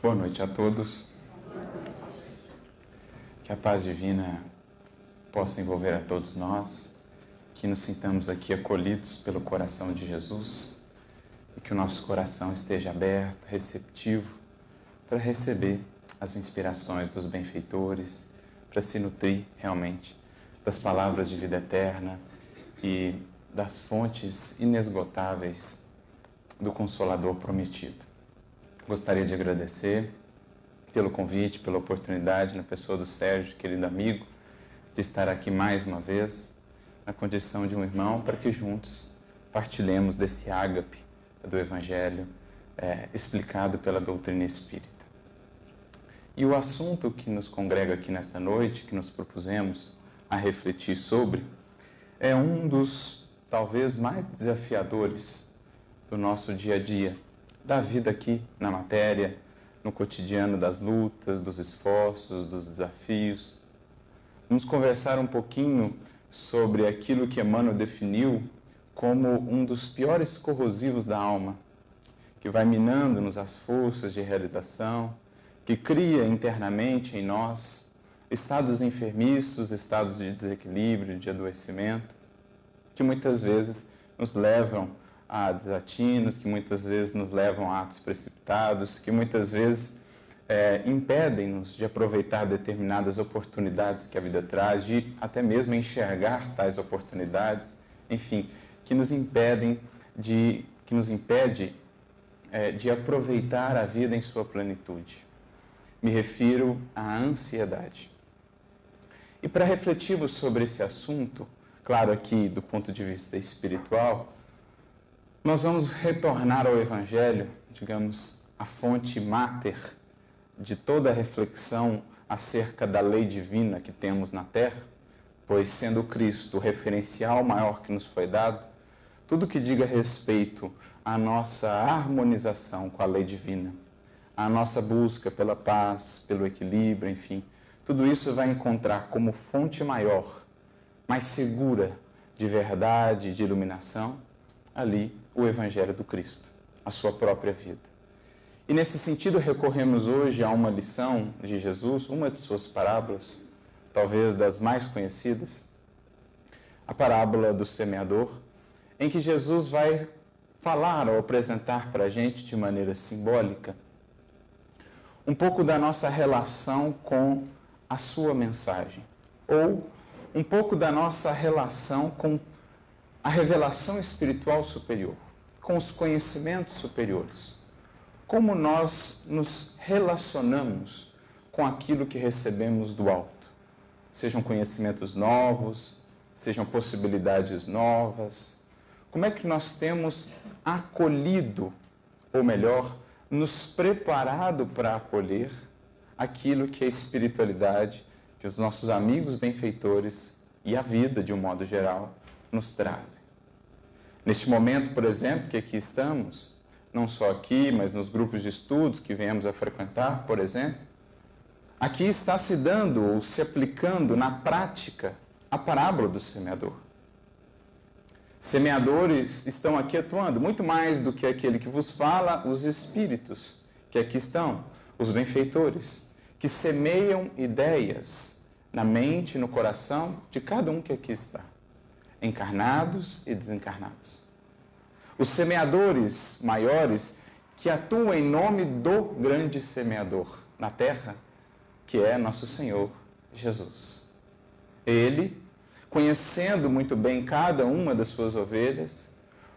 Boa noite a todos. Que a paz divina possa envolver a todos nós, que nos sintamos aqui acolhidos pelo coração de Jesus e que o nosso coração esteja aberto, receptivo para receber as inspirações dos benfeitores, para se nutrir realmente das palavras de vida eterna e das fontes inesgotáveis do Consolador prometido. Gostaria de agradecer pelo convite, pela oportunidade, na pessoa do Sérgio, querido amigo, de estar aqui mais uma vez, na condição de um irmão, para que juntos partilhemos desse ágape do Evangelho é, explicado pela doutrina espírita. E o assunto que nos congrega aqui nesta noite, que nos propusemos a refletir sobre, é um dos talvez mais desafiadores do nosso dia a dia da vida aqui na matéria, no cotidiano das lutas, dos esforços, dos desafios. Vamos conversar um pouquinho sobre aquilo que Emmanuel definiu como um dos piores corrosivos da alma, que vai minando-nos as forças de realização, que cria internamente em nós estados enfermiços, estados de desequilíbrio, de adoecimento, que muitas vezes nos levam a desatinos, que muitas vezes nos levam a atos precipitados, que muitas vezes é, impedem-nos de aproveitar determinadas oportunidades que a vida traz, de até mesmo enxergar tais oportunidades, enfim, que nos impedem de, que nos impede é, de aproveitar a vida em sua plenitude. Me refiro à ansiedade. E para refletirmos sobre esse assunto, claro aqui do ponto de vista espiritual, nós vamos retornar ao Evangelho, digamos, a fonte máter de toda a reflexão acerca da lei divina que temos na Terra, pois sendo Cristo o referencial maior que nos foi dado, tudo que diga respeito à nossa harmonização com a lei divina, à nossa busca pela paz, pelo equilíbrio, enfim, tudo isso vai encontrar como fonte maior, mais segura de verdade, de iluminação, ali o Evangelho do Cristo, a sua própria vida. E nesse sentido, recorremos hoje a uma lição de Jesus, uma de suas parábolas, talvez das mais conhecidas, a parábola do semeador, em que Jesus vai falar ou apresentar para a gente de maneira simbólica um pouco da nossa relação com a sua mensagem, ou um pouco da nossa relação com a revelação espiritual superior com os conhecimentos superiores. Como nós nos relacionamos com aquilo que recebemos do alto? Sejam conhecimentos novos, sejam possibilidades novas. Como é que nós temos acolhido, ou melhor, nos preparado para acolher aquilo que a espiritualidade, que os nossos amigos benfeitores e a vida, de um modo geral, nos trazem? Neste momento, por exemplo, que aqui estamos, não só aqui, mas nos grupos de estudos que viemos a frequentar, por exemplo, aqui está se dando ou se aplicando na prática a parábola do semeador. Semeadores estão aqui atuando, muito mais do que aquele que vos fala, os espíritos que aqui estão, os benfeitores, que semeiam ideias na mente no coração de cada um que aqui está encarnados e desencarnados. Os semeadores maiores que atuam em nome do grande semeador na terra, que é nosso Senhor Jesus. Ele, conhecendo muito bem cada uma das suas ovelhas,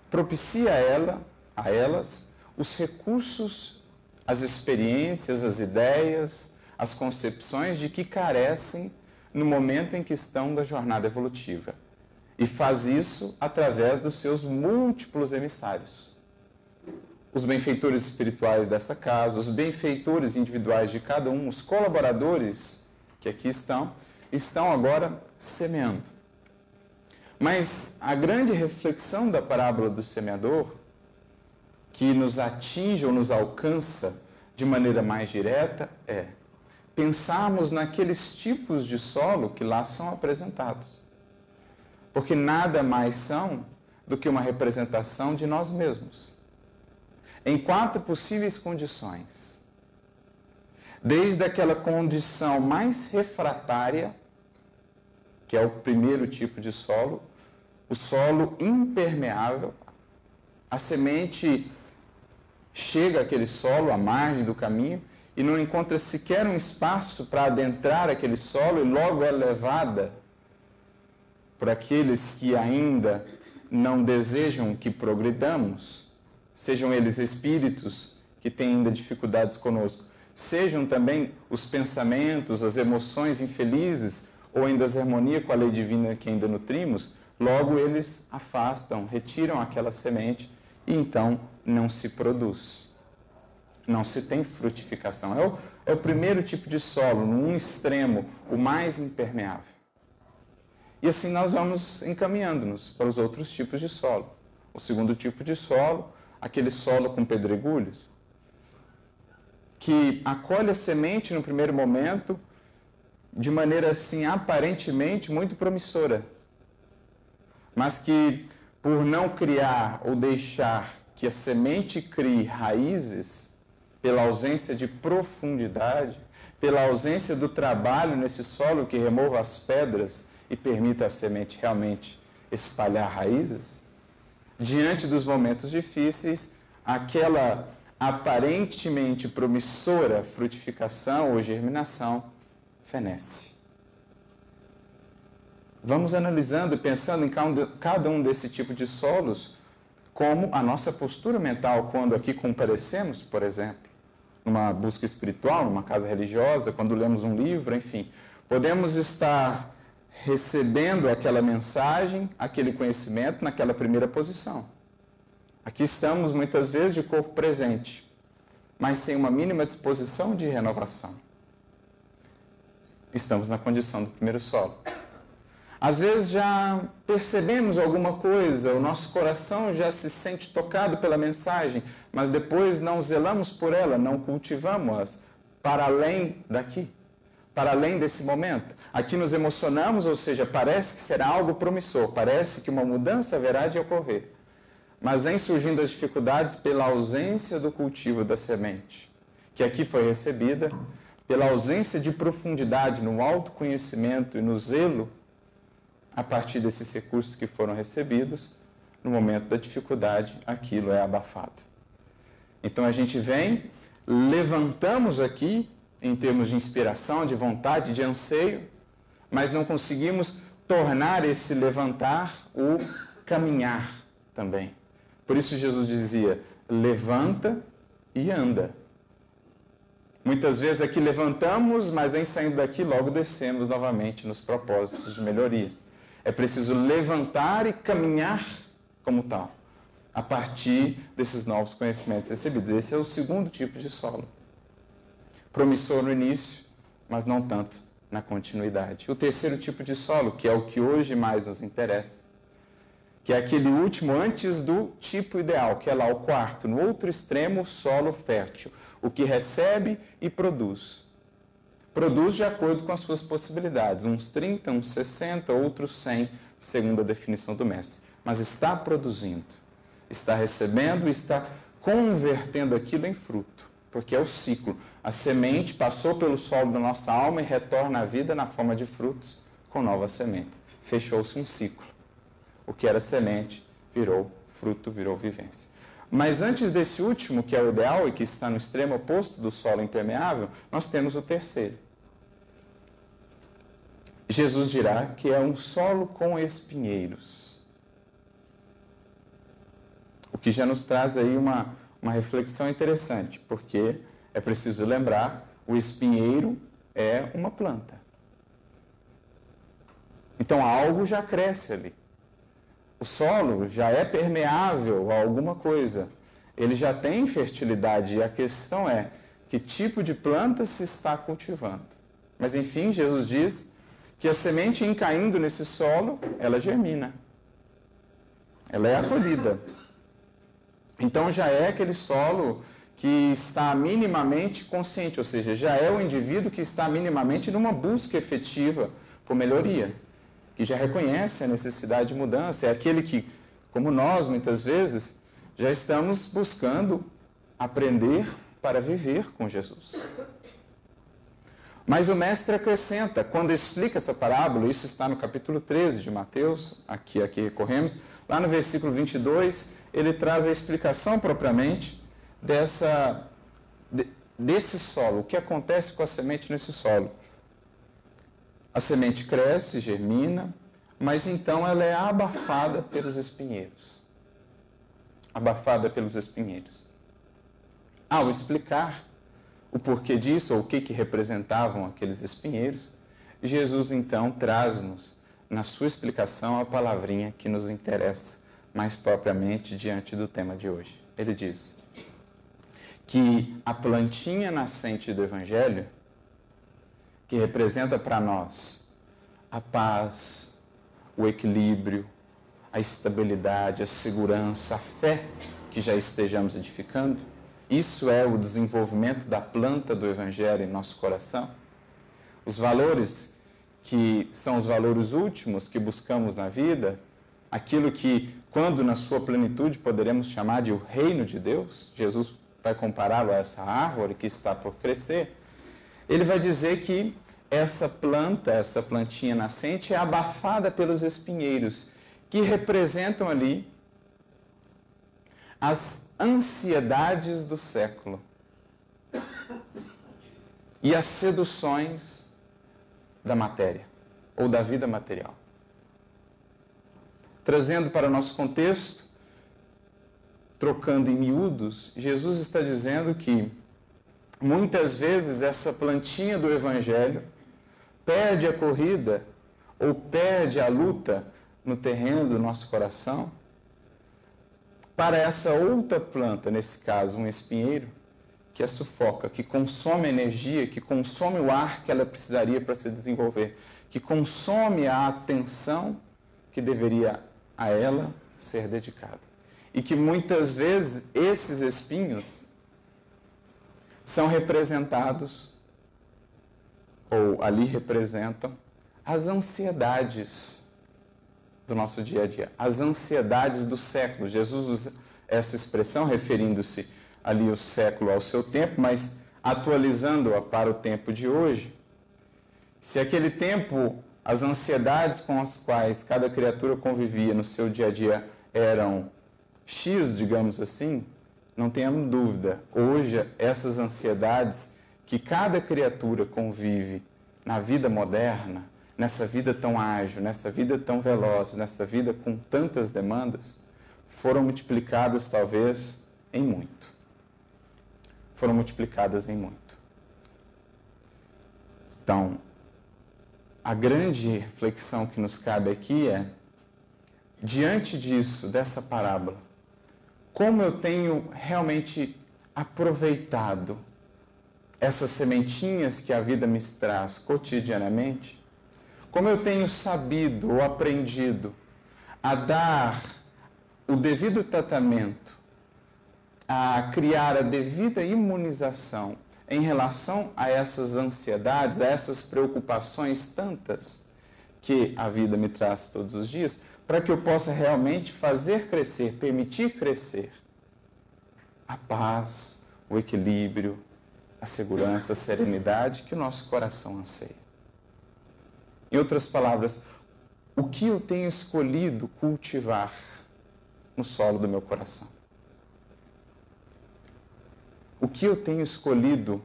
propicia a ela, a elas, os recursos, as experiências, as ideias, as concepções de que carecem no momento em que estão da jornada evolutiva e faz isso através dos seus múltiplos emissários. Os benfeitores espirituais desta casa, os benfeitores individuais de cada um, os colaboradores que aqui estão, estão agora semeando. Mas a grande reflexão da parábola do semeador, que nos atinge ou nos alcança de maneira mais direta, é pensarmos naqueles tipos de solo que lá são apresentados porque nada mais são do que uma representação de nós mesmos. Em quatro possíveis condições. desde aquela condição mais refratária, que é o primeiro tipo de solo, o solo impermeável, a semente chega àquele solo à margem do caminho e não encontra sequer um espaço para adentrar aquele solo e logo é levada por aqueles que ainda não desejam que progridamos, sejam eles espíritos que têm ainda dificuldades conosco, sejam também os pensamentos, as emoções infelizes ou em desarmonia com a lei divina que ainda nutrimos, logo eles afastam, retiram aquela semente e então não se produz. Não se tem frutificação. É o, é o primeiro tipo de solo, num extremo, o mais impermeável. E assim nós vamos encaminhando-nos para os outros tipos de solo. O segundo tipo de solo, aquele solo com pedregulhos, que acolhe a semente no primeiro momento de maneira assim aparentemente muito promissora, mas que por não criar ou deixar que a semente crie raízes, pela ausência de profundidade, pela ausência do trabalho nesse solo que remova as pedras e permita a semente realmente espalhar raízes, diante dos momentos difíceis, aquela aparentemente promissora frutificação ou germinação fenece. Vamos analisando e pensando em cada um desse tipo de solos, como a nossa postura mental quando aqui comparecemos, por exemplo, numa busca espiritual, numa casa religiosa, quando lemos um livro, enfim. Podemos estar recebendo aquela mensagem, aquele conhecimento naquela primeira posição. Aqui estamos muitas vezes de corpo presente, mas sem uma mínima disposição de renovação. Estamos na condição do primeiro solo. Às vezes já percebemos alguma coisa, o nosso coração já se sente tocado pela mensagem, mas depois não zelamos por ela, não cultivamos-as para além daqui para além desse momento. Aqui nos emocionamos, ou seja, parece que será algo promissor, parece que uma mudança haverá de ocorrer. Mas vem surgindo as dificuldades pela ausência do cultivo da semente, que aqui foi recebida, pela ausência de profundidade no autoconhecimento e no zelo a partir desses recursos que foram recebidos, no momento da dificuldade, aquilo é abafado. Então a gente vem, levantamos aqui em termos de inspiração, de vontade, de anseio, mas não conseguimos tornar esse levantar o caminhar também. Por isso Jesus dizia: levanta e anda. Muitas vezes aqui levantamos, mas em saindo daqui logo descemos novamente nos propósitos de melhoria. É preciso levantar e caminhar como tal, a partir desses novos conhecimentos recebidos. Esse é o segundo tipo de solo promissor no início, mas não tanto na continuidade. O terceiro tipo de solo, que é o que hoje mais nos interessa, que é aquele último antes do tipo ideal, que é lá o quarto, no outro extremo, solo fértil, o que recebe e produz. Produz de acordo com as suas possibilidades, uns 30, uns 60, outros 100, segundo a definição do mestre. Mas está produzindo, está recebendo está convertendo aquilo em fruto, porque é o ciclo. A semente passou pelo solo da nossa alma e retorna à vida na forma de frutos com novas sementes. Fechou-se um ciclo. O que era semente virou fruto, virou vivência. Mas antes desse último, que é o ideal e que está no extremo oposto do solo impermeável, nós temos o terceiro. Jesus dirá que é um solo com espinheiros. O que já nos traz aí uma, uma reflexão interessante, porque é preciso lembrar, o espinheiro é uma planta. Então algo já cresce ali. O solo já é permeável a alguma coisa. Ele já tem fertilidade e a questão é que tipo de planta se está cultivando. Mas enfim, Jesus diz que a semente em caindo nesse solo, ela germina. Ela é acolhida. Então já é aquele solo que está minimamente consciente, ou seja, já é o indivíduo que está minimamente numa busca efetiva por melhoria, que já reconhece a necessidade de mudança, é aquele que, como nós muitas vezes, já estamos buscando aprender para viver com Jesus. Mas o mestre acrescenta, quando explica essa parábola, isso está no capítulo 13 de Mateus, aqui aqui recorremos, lá no versículo 22, ele traz a explicação propriamente dessa desse solo, o que acontece com a semente nesse solo. A semente cresce, germina, mas então ela é abafada pelos espinheiros. Abafada pelos espinheiros. Ao explicar o porquê disso, ou o que, que representavam aqueles espinheiros, Jesus então traz-nos, na sua explicação, a palavrinha que nos interessa mais propriamente diante do tema de hoje. Ele diz: que a plantinha nascente do Evangelho, que representa para nós a paz, o equilíbrio, a estabilidade, a segurança, a fé que já estejamos edificando, isso é o desenvolvimento da planta do Evangelho em nosso coração. Os valores que são os valores últimos que buscamos na vida, aquilo que, quando na sua plenitude poderemos chamar de o reino de Deus, Jesus vai compará-lo a essa árvore que está por crescer, ele vai dizer que essa planta, essa plantinha nascente, é abafada pelos espinheiros, que representam ali as ansiedades do século e as seduções da matéria ou da vida material. Trazendo para o nosso contexto, trocando em miúdos, Jesus está dizendo que muitas vezes essa plantinha do Evangelho perde a corrida ou perde a luta no terreno do nosso coração? Para essa outra planta, nesse caso um espinheiro, que a sufoca, que consome energia, que consome o ar que ela precisaria para se desenvolver, que consome a atenção que deveria a ela ser dedicada e que muitas vezes esses espinhos são representados, ou ali representam, as ansiedades do nosso dia a dia, as ansiedades do século. Jesus usa essa expressão referindo-se ali o século ao seu tempo, mas atualizando-a para o tempo de hoje. Se aquele tempo as ansiedades com as quais cada criatura convivia no seu dia a dia eram X, digamos assim, não tenhamos dúvida, hoje essas ansiedades que cada criatura convive na vida moderna, nessa vida tão ágil, nessa vida tão veloz, nessa vida com tantas demandas, foram multiplicadas talvez em muito. Foram multiplicadas em muito. Então, a grande reflexão que nos cabe aqui é, diante disso, dessa parábola, como eu tenho realmente aproveitado essas sementinhas que a vida me traz cotidianamente, como eu tenho sabido ou aprendido a dar o devido tratamento, a criar a devida imunização em relação a essas ansiedades, a essas preocupações tantas que a vida me traz todos os dias, para que eu possa realmente fazer crescer, permitir crescer a paz, o equilíbrio, a segurança, a serenidade que o nosso coração anseia. Em outras palavras, o que eu tenho escolhido cultivar no solo do meu coração? O que eu tenho escolhido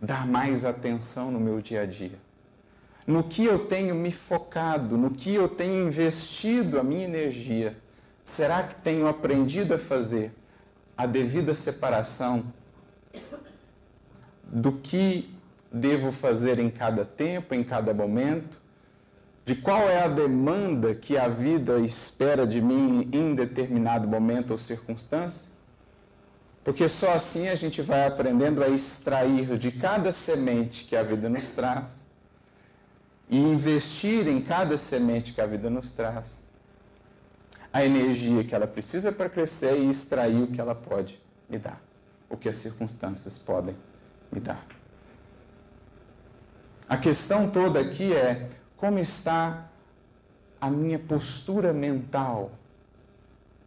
dar mais atenção no meu dia a dia? No que eu tenho me focado, no que eu tenho investido a minha energia. Será que tenho aprendido a fazer a devida separação do que devo fazer em cada tempo, em cada momento? De qual é a demanda que a vida espera de mim em determinado momento ou circunstância? Porque só assim a gente vai aprendendo a extrair de cada semente que a vida nos traz e investir em cada semente que a vida nos traz a energia que ela precisa para crescer e extrair o que ela pode me dar, o que as circunstâncias podem me dar. A questão toda aqui é como está a minha postura mental,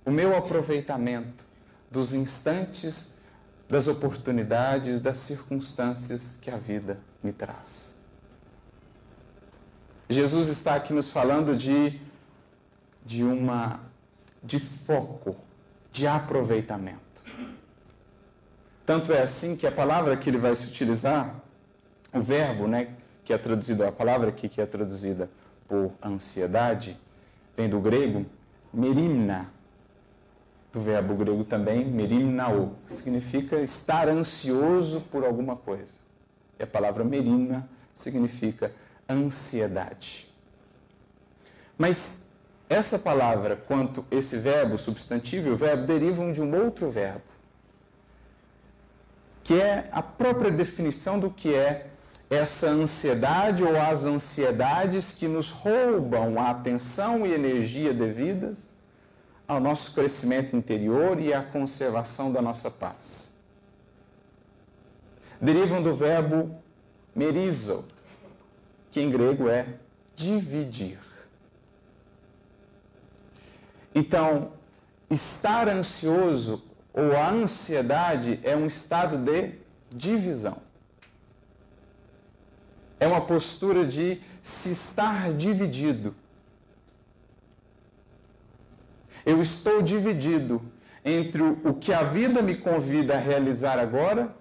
o meu aproveitamento dos instantes, das oportunidades, das circunstâncias que a vida me traz. Jesus está aqui nos falando de, de uma de foco, de aproveitamento. Tanto é assim que a palavra que ele vai se utilizar, o verbo, né, que é traduzido, a palavra aqui que é traduzida por ansiedade, vem do grego merimna, do verbo grego também, merimnao, que significa estar ansioso por alguma coisa. E a palavra merimna significa ansiedade. Mas essa palavra, quanto esse verbo, substantivo e o verbo, derivam de um outro verbo, que é a própria definição do que é essa ansiedade ou as ansiedades que nos roubam a atenção e energia devidas ao nosso crescimento interior e à conservação da nossa paz. Derivam do verbo merizo, que em grego é dividir. Então, estar ansioso ou a ansiedade é um estado de divisão. É uma postura de se estar dividido. Eu estou dividido entre o que a vida me convida a realizar agora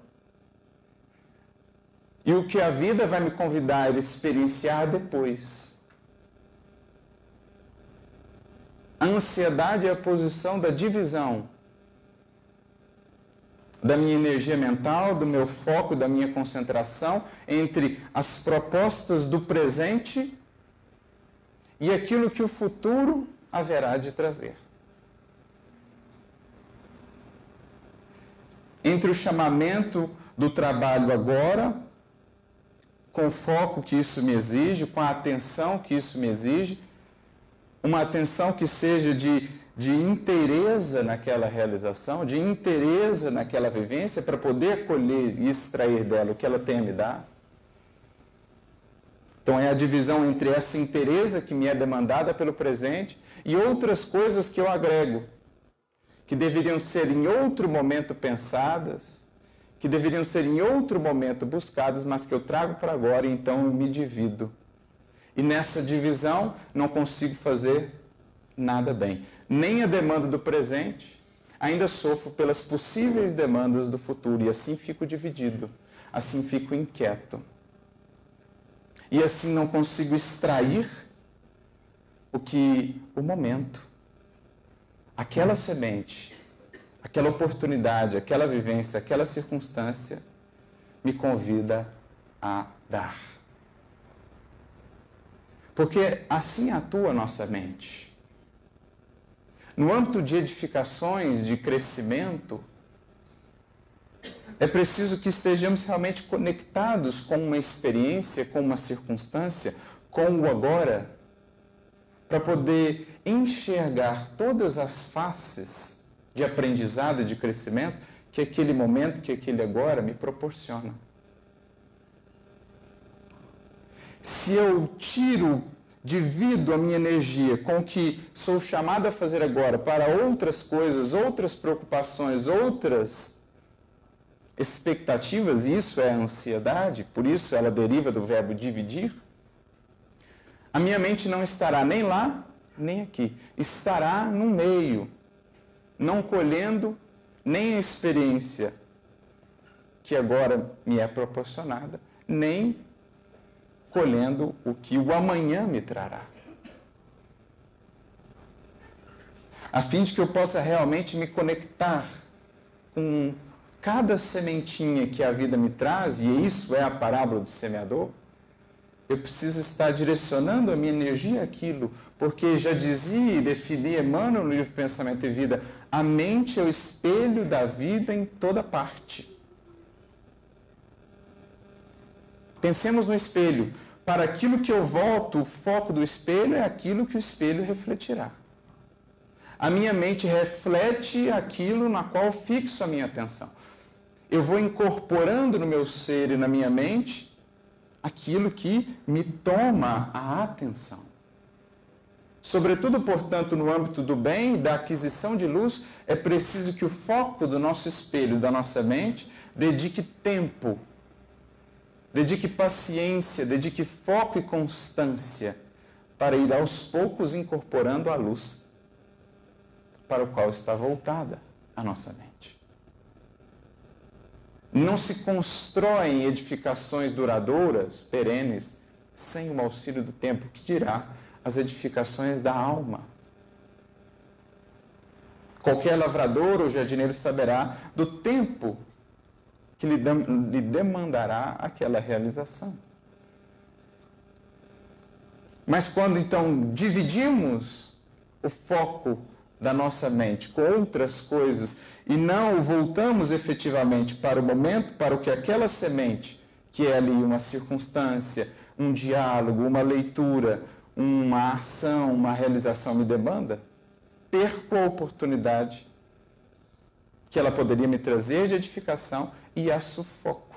e o que a vida vai me convidar a experienciar depois. A ansiedade é a posição da divisão da minha energia mental, do meu foco, da minha concentração entre as propostas do presente e aquilo que o futuro haverá de trazer. Entre o chamamento do trabalho agora com o foco que isso me exige, com a atenção que isso me exige, uma atenção que seja de, de inteireza naquela realização, de inteireza naquela vivência, para poder colher e extrair dela o que ela tem a me dar. Então é a divisão entre essa inteireza que me é demandada pelo presente e outras coisas que eu agrego, que deveriam ser em outro momento pensadas, que deveriam ser em outro momento buscadas, mas que eu trago para agora então eu me divido. E nessa divisão não consigo fazer nada bem. Nem a demanda do presente, ainda sofro pelas possíveis demandas do futuro e assim fico dividido, assim fico inquieto. E assim não consigo extrair o que o momento, aquela semente aquela oportunidade, aquela vivência, aquela circunstância me convida a dar. Porque assim atua nossa mente. No âmbito de edificações, de crescimento, é preciso que estejamos realmente conectados com uma experiência, com uma circunstância, com o agora, para poder enxergar todas as faces de aprendizado e de crescimento que aquele momento, que aquele agora me proporciona. Se eu tiro, divido a minha energia com o que sou chamado a fazer agora para outras coisas, outras preocupações, outras expectativas, isso é ansiedade, por isso ela deriva do verbo dividir, a minha mente não estará nem lá, nem aqui. Estará no meio, não colhendo nem a experiência que agora me é proporcionada, nem colhendo o que o amanhã me trará. A fim de que eu possa realmente me conectar com cada sementinha que a vida me traz, e isso é a parábola do semeador, eu preciso estar direcionando a minha energia àquilo, porque já dizia e definia Emmanuel no livro Pensamento e Vida, a mente é o espelho da vida em toda parte. Pensemos no espelho. Para aquilo que eu volto, o foco do espelho é aquilo que o espelho refletirá. A minha mente reflete aquilo na qual fixo a minha atenção. Eu vou incorporando no meu ser e na minha mente aquilo que me toma a atenção. Sobretudo, portanto, no âmbito do bem e da aquisição de luz, é preciso que o foco do nosso espelho, da nossa mente, dedique tempo, dedique paciência, dedique foco e constância para ir aos poucos incorporando a luz para o qual está voltada a nossa mente. Não se constroem edificações duradouras, perenes, sem o auxílio do tempo, que dirá as edificações da alma. Qualquer lavrador ou jardineiro saberá do tempo que lhe, demandará aquela realização. Mas quando então dividimos o foco da nossa mente com outras coisas e não voltamos efetivamente para o momento, para o que aquela semente, que é ali uma circunstância, um diálogo, uma leitura, uma ação, uma realização me demanda, perco a oportunidade que ela poderia me trazer de edificação e a sufoco.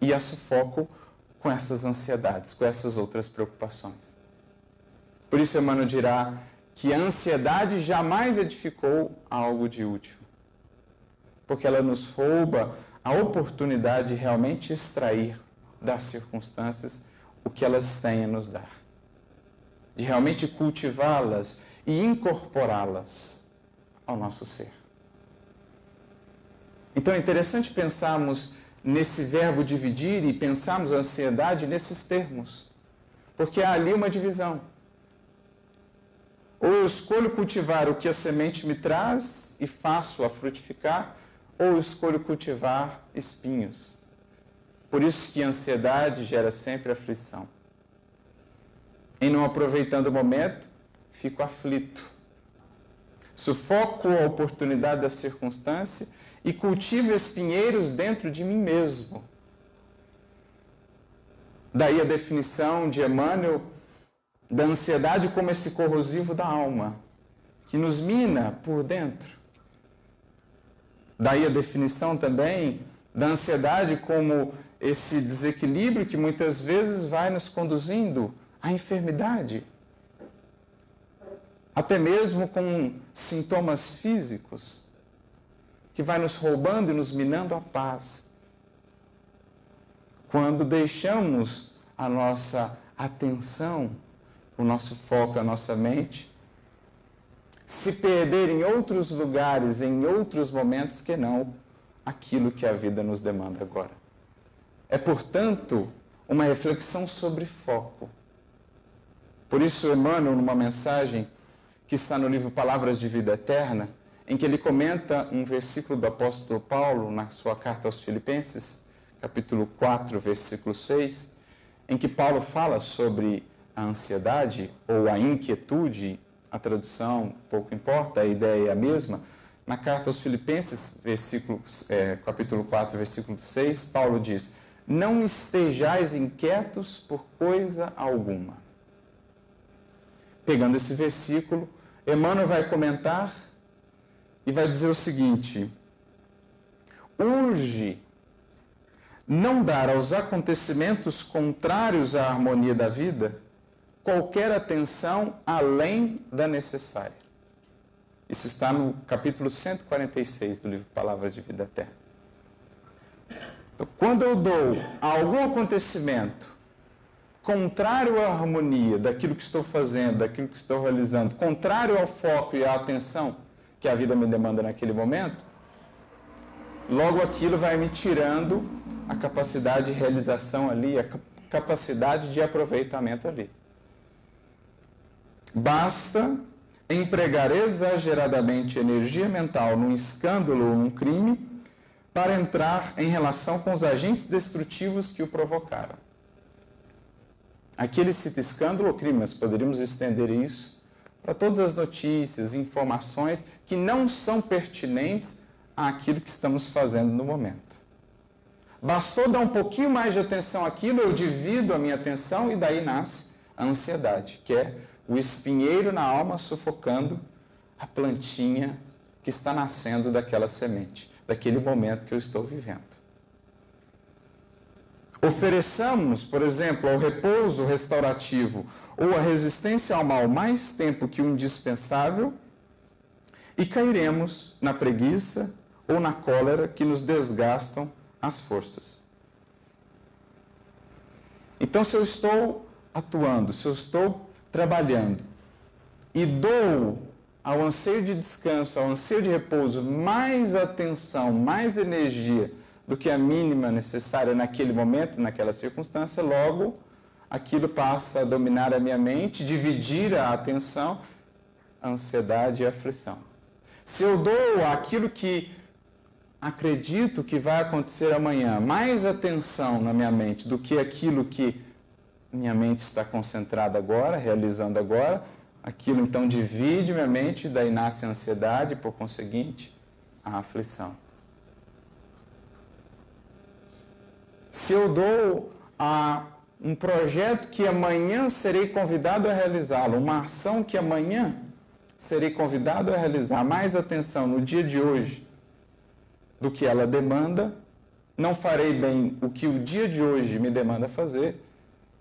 E a sufoco com essas ansiedades, com essas outras preocupações. Por isso, Emmanuel dirá que a ansiedade jamais edificou algo de útil, porque ela nos rouba a oportunidade de realmente extrair das circunstâncias o que elas têm a nos dar, de realmente cultivá-las e incorporá-las ao nosso ser. Então é interessante pensarmos nesse verbo dividir e pensarmos a ansiedade nesses termos, porque há ali uma divisão. Ou eu escolho cultivar o que a semente me traz e faço-a frutificar, ou eu escolho cultivar espinhos. Por isso que a ansiedade gera sempre aflição. Em não aproveitando o momento, fico aflito. Sufoco a oportunidade da circunstância e cultivo espinheiros dentro de mim mesmo. Daí a definição de Emmanuel da ansiedade como esse corrosivo da alma, que nos mina por dentro. Daí a definição também da ansiedade como esse desequilíbrio que muitas vezes vai nos conduzindo à enfermidade, até mesmo com sintomas físicos que vai nos roubando e nos minando a paz. Quando deixamos a nossa atenção, o nosso foco, a nossa mente, se perder em outros lugares, em outros momentos que não aquilo que a vida nos demanda agora. É, portanto, uma reflexão sobre foco. Por isso, Emmanuel, numa mensagem que está no livro Palavras de Vida Eterna, em que ele comenta um versículo do apóstolo Paulo na sua carta aos Filipenses, capítulo 4, versículo 6, em que Paulo fala sobre a ansiedade ou a inquietude, a tradução pouco importa, a ideia é a mesma. Na carta aos Filipenses, versículo, é, capítulo 4, versículo 6, Paulo diz: Não estejais inquietos por coisa alguma. Pegando esse versículo, Emmanuel vai comentar e vai dizer o seguinte: urge não dar aos acontecimentos contrários à harmonia da vida qualquer atenção além da necessária. Isso está no capítulo 146 do livro Palavras de Vida Eterna. Quando eu dou a algum acontecimento contrário à harmonia daquilo que estou fazendo, daquilo que estou realizando, contrário ao foco e à atenção, que a vida me demanda naquele momento, logo aquilo vai me tirando a capacidade de realização ali, a capacidade de aproveitamento ali. Basta empregar exageradamente energia mental num escândalo ou num crime para entrar em relação com os agentes destrutivos que o provocaram. Aqui ele cita escândalo ou crime, mas poderíamos estender isso para todas as notícias, informações que não são pertinentes àquilo que estamos fazendo no momento. Bastou dar um pouquinho mais de atenção àquilo, eu divido a minha atenção e daí nasce a ansiedade, que é o espinheiro na alma sufocando a plantinha que está nascendo daquela semente, daquele momento que eu estou vivendo. Ofereçamos, por exemplo, ao repouso restaurativo ou a resistência ao mal mais tempo que o indispensável, e cairemos na preguiça ou na cólera que nos desgastam as forças. Então, se eu estou atuando, se eu estou trabalhando e dou ao anseio de descanso, ao anseio de repouso, mais atenção, mais energia do que a mínima necessária naquele momento, naquela circunstância, logo aquilo passa a dominar a minha mente, dividir a atenção, a ansiedade e aflição. Se eu dou aquilo que acredito que vai acontecer amanhã mais atenção na minha mente do que aquilo que minha mente está concentrada agora, realizando agora, aquilo então divide minha mente, daí nasce a ansiedade, por conseguinte, a aflição. Se eu dou a um projeto que amanhã serei convidado a realizá-lo, uma ação que amanhã serei convidado a realizar, mais atenção no dia de hoje do que ela demanda, não farei bem o que o dia de hoje me demanda fazer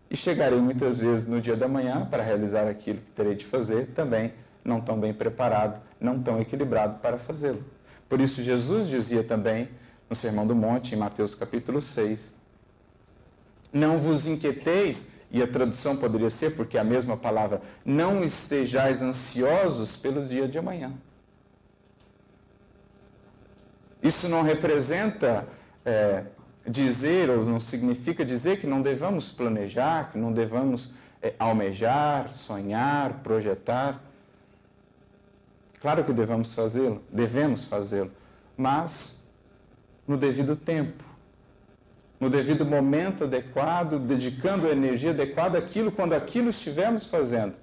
e chegarei muitas vezes no dia da manhã para realizar aquilo que terei de fazer também não tão bem preparado, não tão equilibrado para fazê-lo. Por isso Jesus dizia também no Sermão do Monte, em Mateus capítulo 6, não vos inquieteis, e a tradução poderia ser, porque é a mesma palavra, não estejais ansiosos pelo dia de amanhã. Isso não representa é, dizer, ou não significa dizer que não devamos planejar, que não devamos é, almejar, sonhar, projetar. Claro que devemos fazê-lo, devemos fazê-lo, mas no devido tempo, no devido momento adequado, dedicando a energia adequada àquilo quando aquilo estivermos fazendo,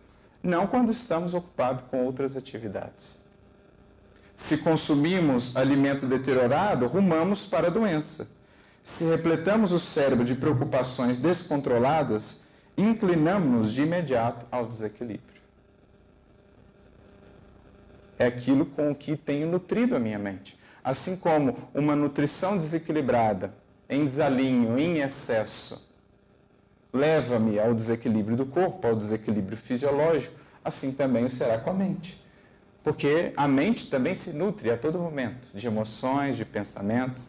não quando estamos ocupados com outras atividades. Se consumimos alimento deteriorado, rumamos para a doença. Se repletamos o cérebro de preocupações descontroladas, inclinamos-nos de imediato ao desequilíbrio. É aquilo com o que tenho nutrido a minha mente. Assim como uma nutrição desequilibrada, em desalinho, em excesso, leva-me ao desequilíbrio do corpo, ao desequilíbrio fisiológico, assim também será com a mente. Porque a mente também se nutre a todo momento de emoções, de pensamentos.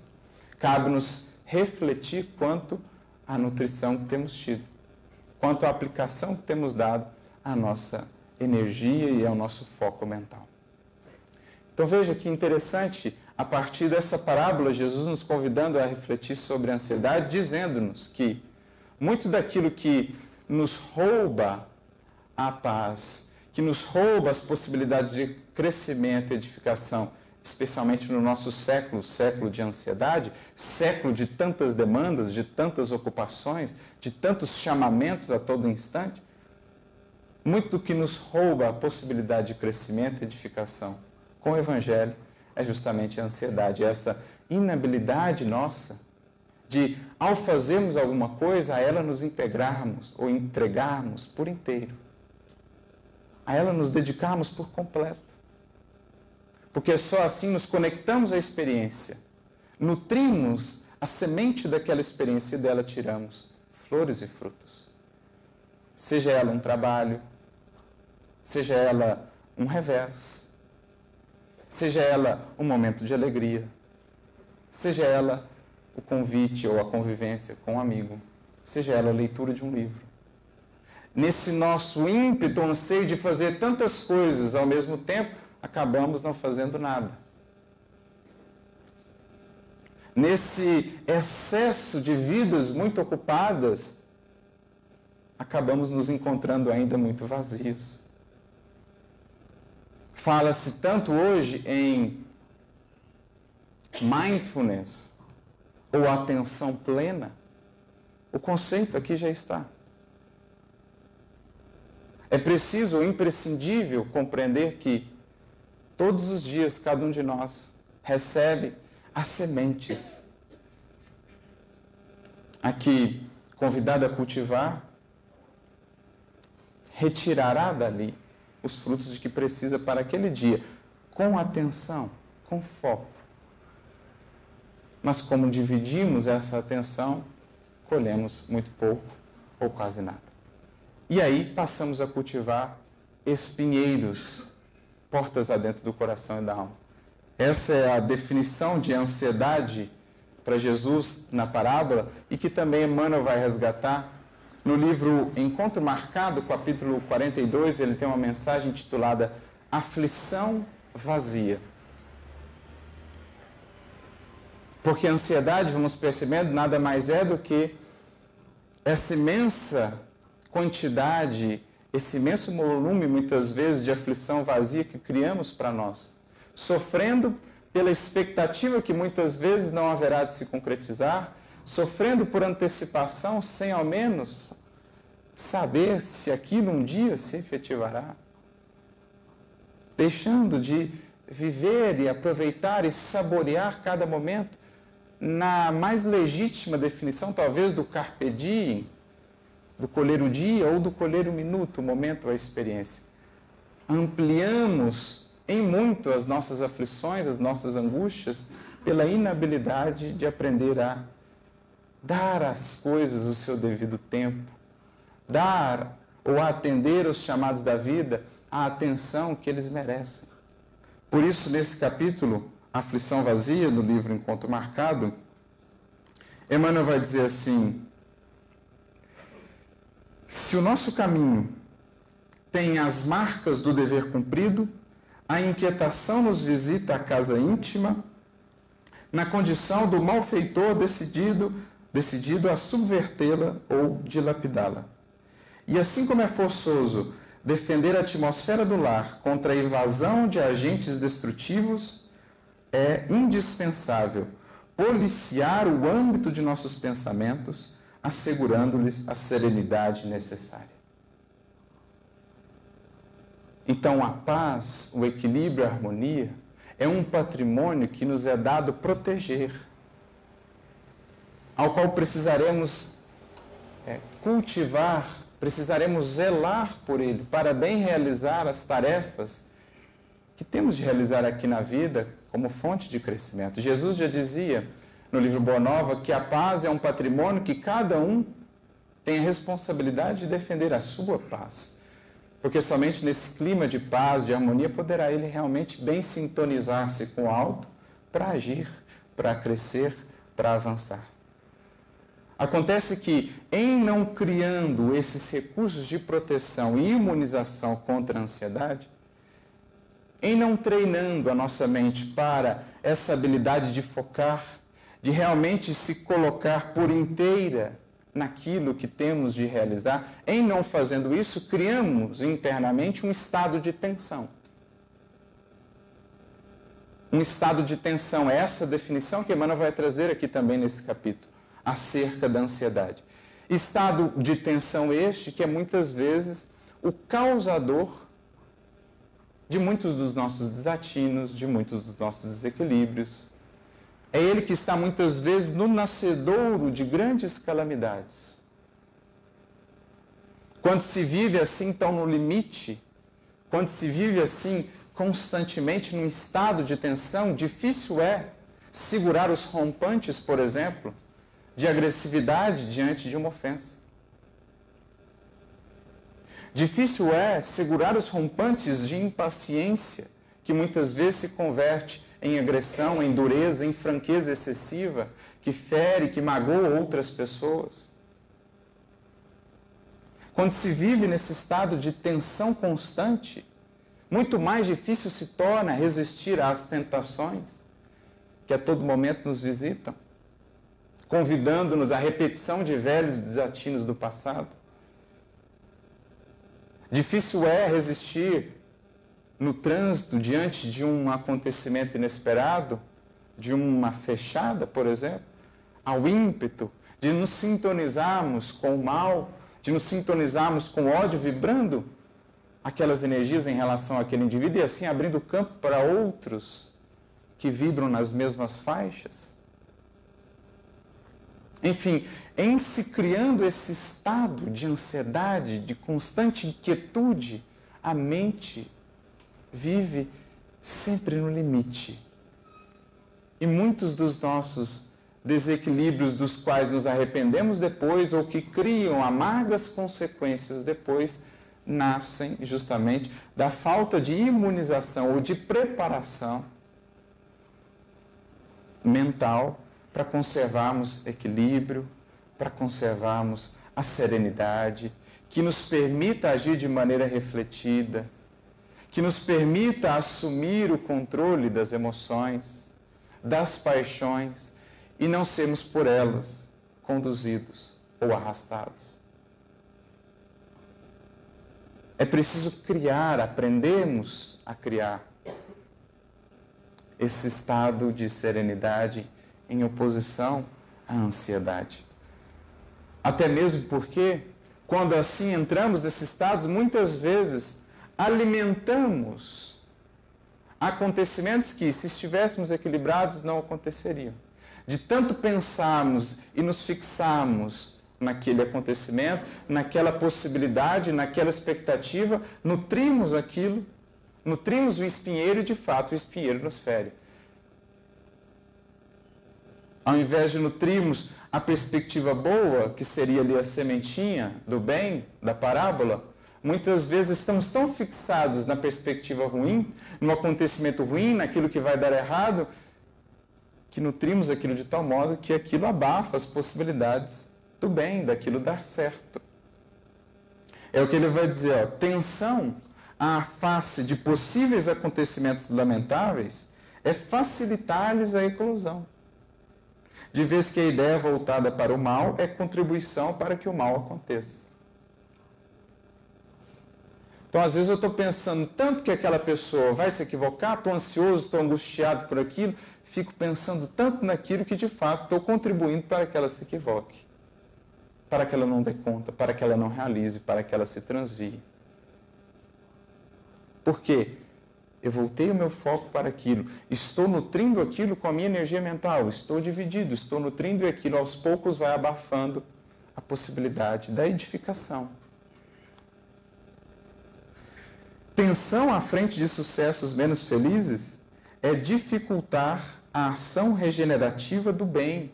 Cabe-nos refletir quanto à nutrição que temos tido, quanto à aplicação que temos dado à nossa energia e ao nosso foco mental. Então veja que interessante, a partir dessa parábola, Jesus nos convidando a refletir sobre a ansiedade, dizendo-nos que muito daquilo que nos rouba a paz, que nos rouba as possibilidades de crescimento e edificação, especialmente no nosso século, século de ansiedade, século de tantas demandas, de tantas ocupações, de tantos chamamentos a todo instante, muito do que nos rouba a possibilidade de crescimento e edificação com o Evangelho é justamente a ansiedade, essa inabilidade nossa de, ao fazermos alguma coisa, a ela nos integrarmos ou entregarmos por inteiro, a ela nos dedicarmos por completo porque só assim nos conectamos à experiência, nutrimos a semente daquela experiência e dela tiramos flores e frutos. Seja ela um trabalho, seja ela um revés, seja ela um momento de alegria, seja ela o convite ou a convivência com um amigo, seja ela a leitura de um livro. Nesse nosso ímpeto, anseio de fazer tantas coisas ao mesmo tempo, acabamos não fazendo nada. Nesse excesso de vidas muito ocupadas, acabamos nos encontrando ainda muito vazios. Fala-se tanto hoje em mindfulness ou atenção plena. O conceito aqui já está. É preciso, imprescindível, compreender que Todos os dias, cada um de nós recebe as sementes. Aqui, convidado a cultivar, retirará dali os frutos de que precisa para aquele dia, com atenção, com foco. Mas como dividimos essa atenção, colhemos muito pouco ou quase nada. E aí passamos a cultivar espinheiros portas adentro do coração e da alma. Essa é a definição de ansiedade para Jesus na parábola e que também Emmanuel vai resgatar No livro Encontro Marcado, capítulo 42, ele tem uma mensagem intitulada Aflição Vazia. Porque a ansiedade, vamos percebendo, nada mais é do que essa imensa quantidade, esse imenso volume, muitas vezes, de aflição vazia que criamos para nós, sofrendo pela expectativa que muitas vezes não haverá de se concretizar, sofrendo por antecipação, sem ao menos saber se aquilo um dia se efetivará, deixando de viver e aproveitar e saborear cada momento na mais legítima definição, talvez, do carpe diem, do colher o dia ou do colher o minuto, o momento, a experiência. Ampliamos em muito as nossas aflições, as nossas angústias, pela inabilidade de aprender a dar às coisas o seu devido tempo, dar ou atender os chamados da vida a atenção que eles merecem. Por isso, nesse capítulo, Aflição Vazia, do livro Encontro Marcado, Emmanuel vai dizer assim: se o nosso caminho tem as marcas do dever cumprido, a inquietação nos visita a casa íntima, na condição do malfeitor decidido, decidido a subvertê-la ou dilapidá-la. E assim como é forçoso defender a atmosfera do lar contra a invasão de agentes destrutivos, é indispensável policiar o âmbito de nossos pensamentos, assegurando-lhes a serenidade necessária. Então, a paz, o equilíbrio, a harmonia é um patrimônio que nos é dado proteger, ao qual precisaremos é, cultivar, precisaremos zelar por ele, para bem realizar as tarefas que temos de realizar aqui na vida como fonte de crescimento. Jesus já dizia no livro Boa Nova que a paz é um patrimônio que cada um tem a responsabilidade de defender a sua paz. Porque somente nesse clima de paz, de harmonia, poderá ele realmente bem sintonizar-se com o alto para agir, para crescer, para avançar. Acontece que, em não criando esses recursos de proteção e imunização contra a ansiedade, em não treinando a nossa mente para essa habilidade de focar, de realmente se colocar por inteira naquilo que temos de realizar, em não fazendo isso, criamos internamente um estado de tensão. Um estado de tensão, é essa definição que Emmanuel vai trazer aqui também nesse capítulo, acerca da ansiedade. Estado de tensão este que é muitas vezes o causador de muitos dos nossos desatinos, de muitos dos nossos desequilíbrios. É ele que está muitas vezes no nascedouro de grandes calamidades. Quando se vive assim tão no limite, quando se vive assim constantemente num estado de tensão, difícil é segurar os rompantes, por exemplo, de agressividade diante de uma ofensa. Difícil é segurar os rompantes de impaciência, que muitas vezes se converte em agressão, em dureza, em franqueza excessiva, que fere, que magoa outras pessoas. Quando se vive nesse estado de tensão constante, muito mais difícil se torna resistir às tentações que a todo momento nos visitam, convidando-nos à repetição de velhos desatinos do passado. Difícil é resistir no trânsito diante de um acontecimento inesperado, de uma fechada, por exemplo, ao ímpeto de nos sintonizarmos com o mal, de nos sintonizarmos com o ódio, vibrando aquelas energias em relação àquele indivíduo e assim abrindo campo para outros que vibram nas mesmas faixas. Enfim, em se criando esse estado de ansiedade, de constante inquietude, a mente vive sempre no limite. E muitos dos nossos desequilíbrios dos quais nos arrependemos depois ou que criam amargas consequências depois nascem justamente da falta de imunização ou de preparação mental para conservarmos equilíbrio, para conservarmos a serenidade, que nos permita agir de maneira refletida, que nos permita assumir o controle das emoções, das paixões e não sermos por elas conduzidos ou arrastados. É preciso criar, aprendermos a criar esse estado de serenidade em oposição à ansiedade. Até mesmo porque, quando assim entramos nesses estados, muitas vezes alimentamos acontecimentos que, se estivéssemos equilibrados, não aconteceriam. De tanto pensarmos e nos fixarmos naquele acontecimento, naquela possibilidade, naquela expectativa, nutrimos aquilo, nutrimos o espinheiro e de fato o espinheiro nos fere. Ao invés de nutrirmos a perspectiva boa, que seria ali a sementinha do bem, da parábola, muitas vezes estamos tão fixados na perspectiva ruim, no acontecimento ruim, naquilo que vai dar errado, que nutrimos aquilo de tal modo que aquilo abafa as possibilidades do bem, daquilo dar certo. É o que ele vai dizer, ó, tensão à face de possíveis acontecimentos lamentáveis é facilitar-lhes a eclosão. De vez que a ideia voltada para o mal é contribuição para que o mal aconteça. Então, às vezes, eu estou pensando tanto que aquela pessoa vai se equivocar, estou ansioso, estou angustiado por aquilo, fico pensando tanto naquilo que, de fato, estou contribuindo para que ela se equivoque para que ela não dê conta, para que ela não realize, para que ela se transvie. Por quê? Eu voltei o meu foco para aquilo. Estou nutrindo aquilo com a minha energia mental. Estou dividido, estou nutrindo aquilo. Aos poucos vai abafando a possibilidade da edificação. Tensão à frente de sucessos menos felizes é dificultar a ação regenerativa do bem,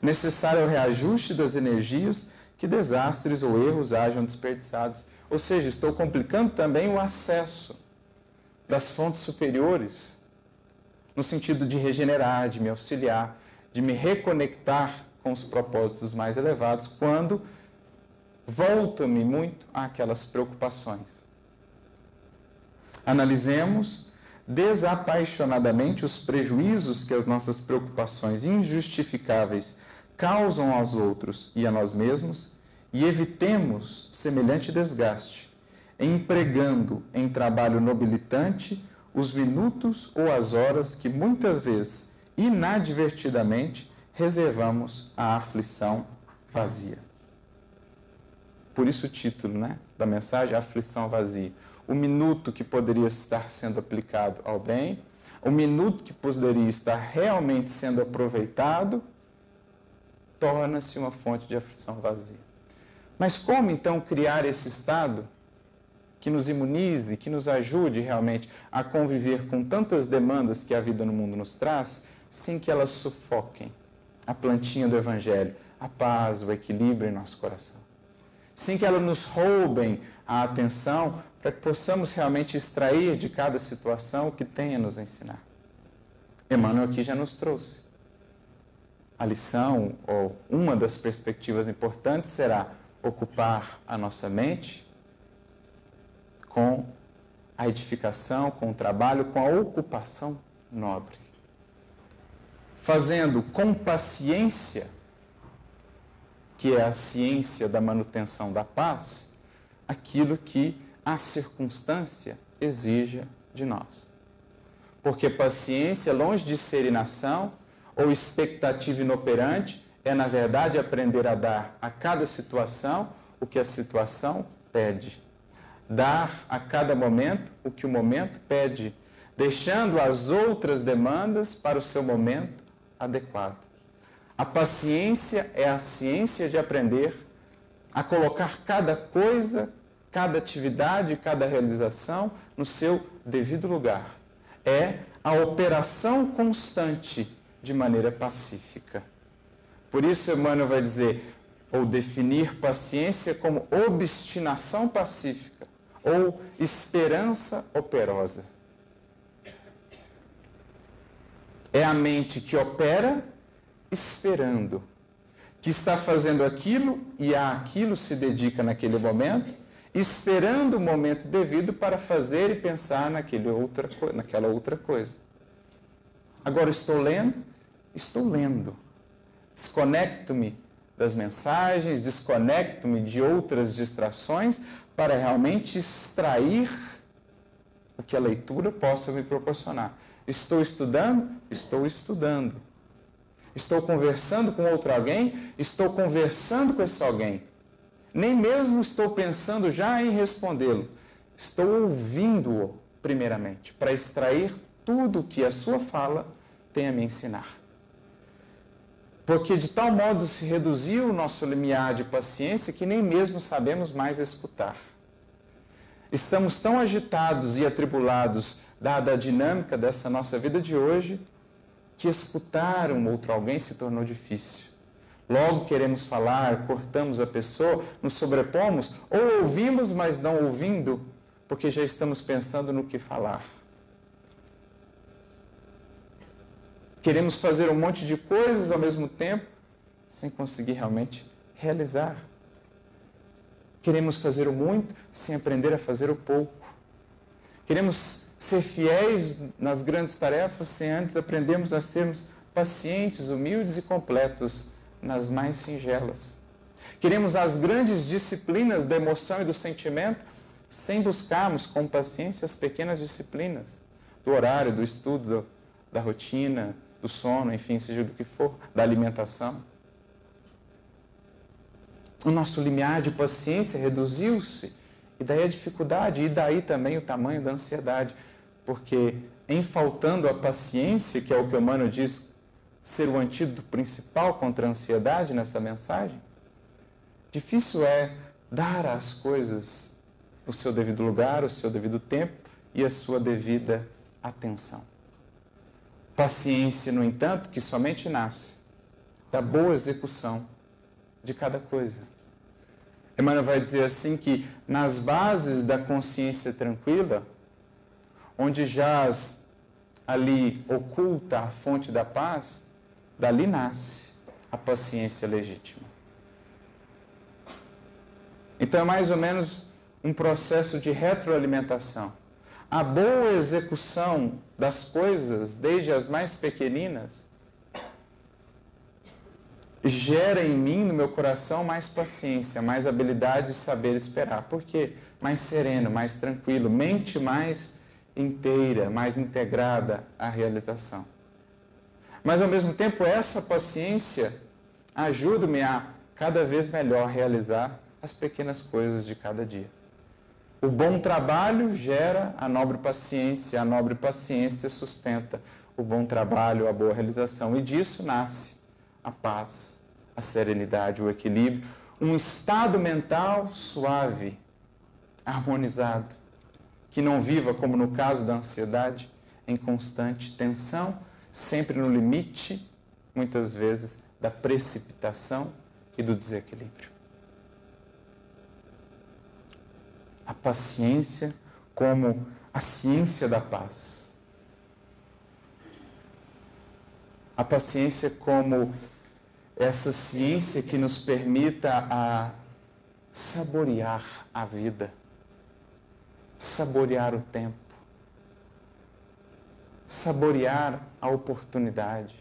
necessário ao reajuste das energias que desastres ou erros hajam desperdiçados. Ou seja, estou complicando também o acesso das fontes superiores, no sentido de regenerar, de me auxiliar, de me reconectar com os propósitos mais elevados, quando volto-me muito àquelas preocupações. Analisemos desapaixonadamente os prejuízos que as nossas preocupações injustificáveis causam aos outros e a nós mesmos, e evitemos semelhante desgaste, empregando em trabalho nobilitante os minutos ou as horas que muitas vezes, inadvertidamente, reservamos à aflição vazia. Por isso o título né, da mensagem, Aflição Vazia. O minuto que poderia estar sendo aplicado ao bem, o minuto que poderia estar realmente sendo aproveitado torna-se uma fonte de aflição vazia. Mas como então criar esse estado que nos imunize, que nos ajude realmente a conviver com tantas demandas que a vida no mundo nos traz, sem que elas sufoquem a plantinha do Evangelho, a paz, o equilíbrio em nosso coração? Sem que elas nos roubem a atenção para que possamos realmente extrair de cada situação o que tem a nos ensinar. Emmanuel aqui já nos trouxe a lição, ou uma das perspectivas importantes, será ocupar a nossa mente com a edificação, com o trabalho, com a ocupação nobre. Fazendo com paciência, que é a ciência da manutenção da paz, aquilo que a circunstância exija de nós. Porque paciência, longe de ser inação, ou expectativa inoperante é, na verdade, aprender a dar a cada situação o que a situação pede. Dar a cada momento o que o momento pede, deixando as outras demandas para o seu momento adequado. A paciência é a ciência de aprender a colocar cada coisa, cada atividade, cada realização no seu devido lugar. É a operação constante de maneira pacífica. Por isso, Emmanuel vai dizer, ou definir paciência como obstinação pacífica, ou esperança operosa. É a mente que opera esperando, que está fazendo aquilo e a aquilo se dedica naquele momento, esperando o momento devido para fazer e pensar naquele outra, naquela outra coisa. Agora estou lendo? Estou lendo. Desconecto-me das mensagens, desconecto-me de outras distrações para realmente extrair o que a leitura possa me proporcionar. Estou estudando? Estou estudando. Estou conversando com outro alguém? Estou conversando com esse alguém. Nem mesmo estou pensando já em respondê-lo. Estou ouvindo-o, primeiramente, para extrair tudo o que a sua fala tem a me ensinar. Porque de tal modo se reduziu o nosso limiar de paciência que nem mesmo sabemos mais escutar. Estamos tão agitados e atribulados, dada a dinâmica dessa nossa vida de hoje, que escutar um outro alguém se tornou difícil. Logo queremos falar, cortamos a pessoa, nos sobrepomos, ou ouvimos, mas não ouvindo, porque já estamos pensando no que falar. Queremos fazer um monte de coisas ao mesmo tempo, sem conseguir realmente realizar. Queremos fazer o muito sem aprender a fazer o pouco. Queremos ser fiéis nas grandes tarefas sem antes aprendermos a sermos pacientes, humildes e completos nas mais singelas. Queremos as grandes disciplinas da emoção e do sentimento sem buscarmos com paciência as pequenas disciplinas do horário, do estudo, da rotina, do sono, enfim, seja do que for, da alimentação. O nosso limiar de paciência reduziu-se, e daí a dificuldade, e daí também o tamanho da ansiedade, porque em faltando a paciência, que é o que o Emmanuel diz ser o antídoto principal contra a ansiedade nessa mensagem, difícil é dar às coisas o seu devido lugar, o seu devido tempo e a sua devida atenção. Paciência, no entanto, que somente nasce da boa execução de cada coisa. Emmanuel vai dizer assim que nas bases da consciência tranquila, onde jaz ali oculta a fonte da paz, dali nasce a paciência legítima. Então é mais ou menos um processo de retroalimentação a boa execução das coisas, desde as mais pequeninas, gera em mim, no meu coração, mais paciência, mais habilidade de saber esperar. Por quê? Mais sereno, mais tranquilo, mente mais inteira, mais integrada à realização. Mas, ao mesmo tempo, essa paciência ajuda-me a cada vez melhor realizar as pequenas coisas de cada dia. O bom trabalho gera a nobre paciência, a nobre paciência sustenta o bom trabalho, a boa realização. E disso nasce a paz, a serenidade, o equilíbrio, um estado mental suave, harmonizado, que não viva, como no caso da ansiedade, em constante tensão, sempre no limite, muitas vezes, da precipitação e do desequilíbrio. a paciência como a ciência da paz. A paciência como essa ciência que nos permita a saborear a vida, saborear o tempo, saborear a oportunidade,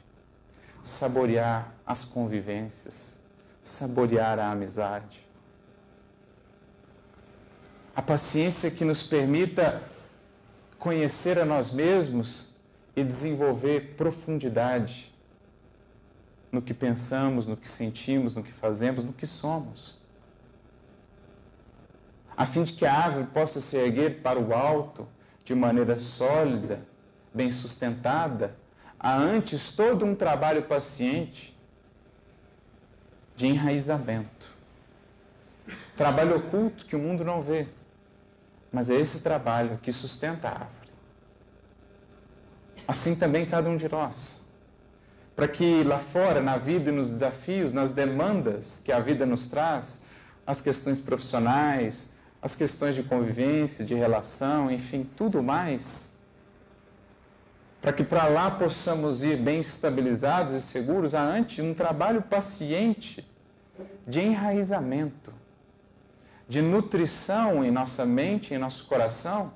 saborear as convivências, saborear a amizade a paciência que nos permita conhecer a nós mesmos e desenvolver profundidade no que pensamos, no que sentimos, no que fazemos, no que somos. A fim de que a árvore possa se erguer para o alto de maneira sólida, bem sustentada, há antes todo um trabalho paciente de enraizamento. Trabalho oculto que o mundo não vê mas é esse trabalho que sustenta a árvore. Assim também cada um de nós. Para que lá fora, na vida e nos desafios, nas demandas que a vida nos traz, as questões profissionais, as questões de convivência, de relação, enfim, tudo mais, para que para lá possamos ir bem estabilizados e seguros, há antes um trabalho paciente de enraizamento, de nutrição em nossa mente, em nosso coração,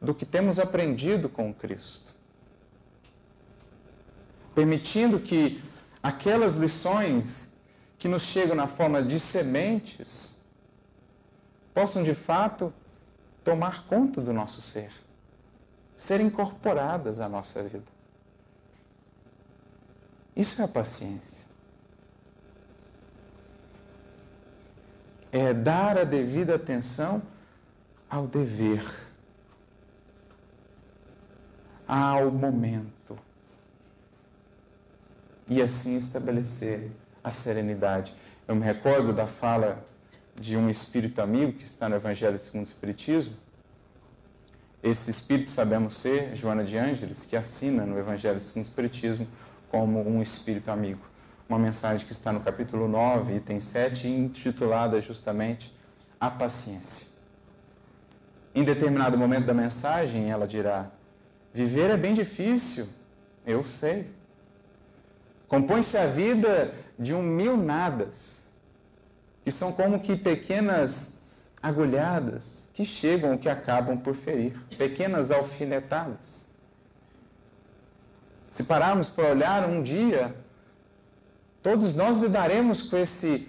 do que temos aprendido com Cristo. Permitindo que aquelas lições que nos chegam na forma de sementes possam de fato tomar conta do nosso ser, ser incorporadas à nossa vida. Isso é a paciência. É dar a devida atenção ao dever, ao momento. E assim estabelecer a serenidade. Eu me recordo da fala de um espírito amigo que está no Evangelho segundo o Espiritismo. Esse espírito sabemos ser, Joana de Ângeles, que assina no Evangelho segundo o Espiritismo como um espírito amigo. Uma mensagem que está no capítulo 9, item 7, intitulada justamente A Paciência. Em determinado momento da mensagem, ela dirá: Viver é bem difícil, eu sei. Compõe-se a vida de um mil nadas, que são como que pequenas agulhadas que chegam, que acabam por ferir, pequenas alfinetadas. Se pararmos para olhar um dia, todos nós lidaremos com esse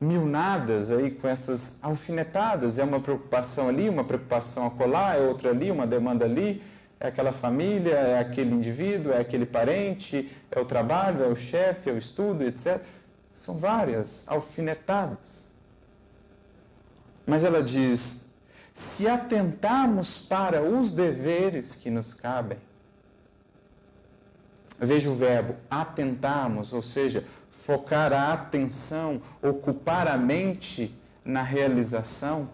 mil nadas aí, com essas alfinetadas. É uma preocupação ali, uma preocupação acolá, é outra ali, uma demanda ali, é aquela família, é aquele indivíduo, é aquele parente, é o trabalho, é o chefe, é o estudo, etc. São várias alfinetadas. Mas ela diz: se atentarmos para os deveres que nos cabem, Veja o verbo atentarmos, ou seja, focar a atenção, ocupar a mente na realização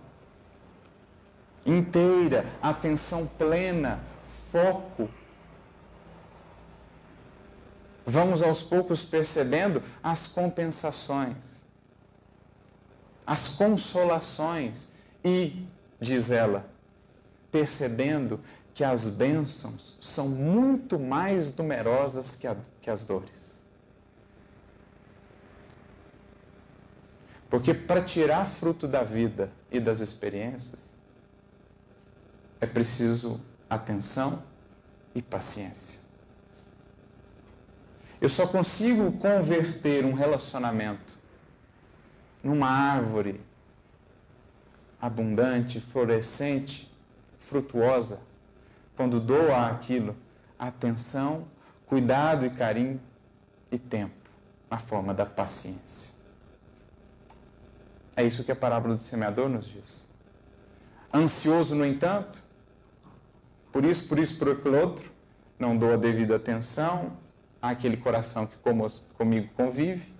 inteira, atenção plena, foco. Vamos aos poucos percebendo as compensações, as consolações e, diz ela, percebendo que as bênçãos são muito mais numerosas que, a, que as dores. Porque para tirar fruto da vida e das experiências, é preciso atenção e paciência. Eu só consigo converter um relacionamento numa árvore abundante, florescente, frutuosa, quando dou aquilo atenção, cuidado e carinho e tempo, na forma da paciência. É isso que a parábola do semeador nos diz. Ansioso, no entanto, por isso, por isso, por aquele outro, não dou a devida atenção àquele coração que comigo convive